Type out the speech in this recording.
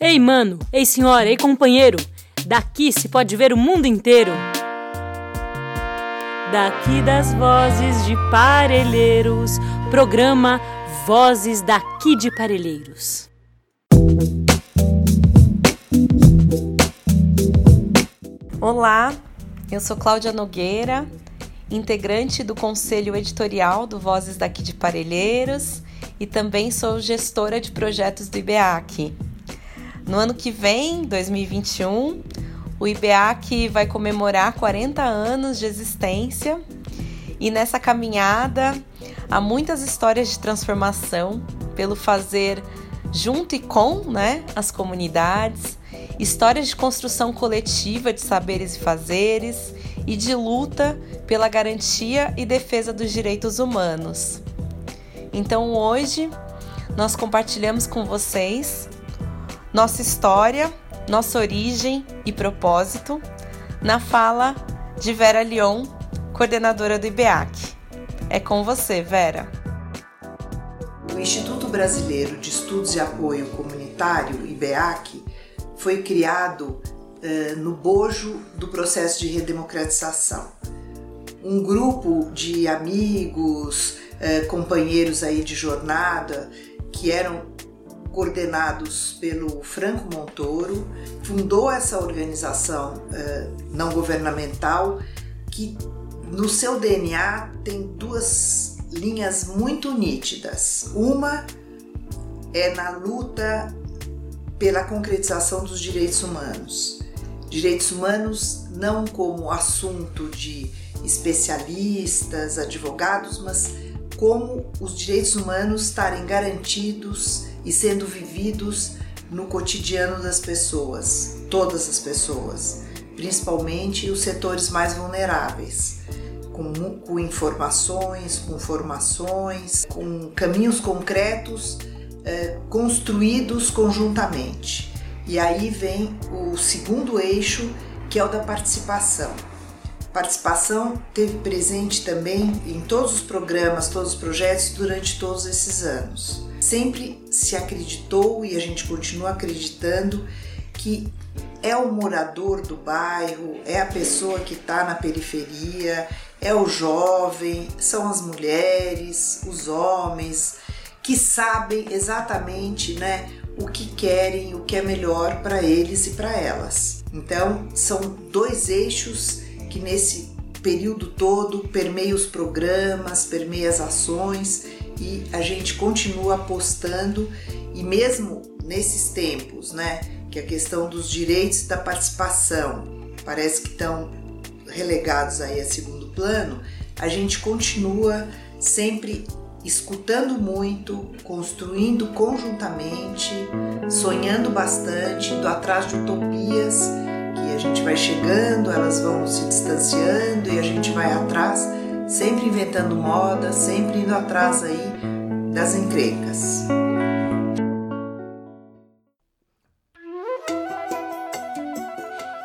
Ei, mano, ei, senhora, ei, companheiro, daqui se pode ver o mundo inteiro. Daqui das vozes de Parelheiros, programa Vozes daqui de Parelheiros. Olá, eu sou Cláudia Nogueira, integrante do conselho editorial do Vozes daqui de Parelheiros e também sou gestora de projetos do IBEAC. No ano que vem, 2021, o IBEAC vai comemorar 40 anos de existência e nessa caminhada há muitas histórias de transformação pelo fazer junto e com né, as comunidades, histórias de construção coletiva de saberes e fazeres e de luta pela garantia e defesa dos direitos humanos. Então hoje nós compartilhamos com vocês nossa história, nossa origem e propósito na fala de Vera Leon, coordenadora do IBEAC. É com você, Vera. O Instituto Brasileiro de Estudos e Apoio Comunitário, IBEAC, foi criado uh, no bojo do processo de redemocratização. Um grupo de amigos, uh, companheiros aí de jornada, que eram coordenados pelo Franco Montoro, fundou essa organização uh, não governamental que no seu DNA tem duas linhas muito nítidas. Uma é na luta pela concretização dos direitos humanos. Direitos humanos não como assunto de especialistas, advogados, mas como os direitos humanos estarem garantidos e sendo vividos no cotidiano das pessoas, todas as pessoas, principalmente os setores mais vulneráveis, com, com informações, com formações, com caminhos concretos eh, construídos conjuntamente. E aí vem o segundo eixo, que é o da participação. Participação teve presente também em todos os programas, todos os projetos durante todos esses anos sempre se acreditou e a gente continua acreditando que é o morador do bairro, é a pessoa que está na periferia, é o jovem, são as mulheres, os homens que sabem exatamente, né, o que querem, o que é melhor para eles e para elas. Então, são dois eixos que nesse período todo permeia os programas, permeia as ações e a gente continua apostando e mesmo nesses tempos, né, que a questão dos direitos da participação parece que estão relegados aí a segundo plano, a gente continua sempre escutando muito, construindo conjuntamente, sonhando bastante, indo atrás de utopias que a gente vai chegando, elas vão se distanciando e a gente vai atrás sempre inventando moda, sempre indo atrás aí das encrencas.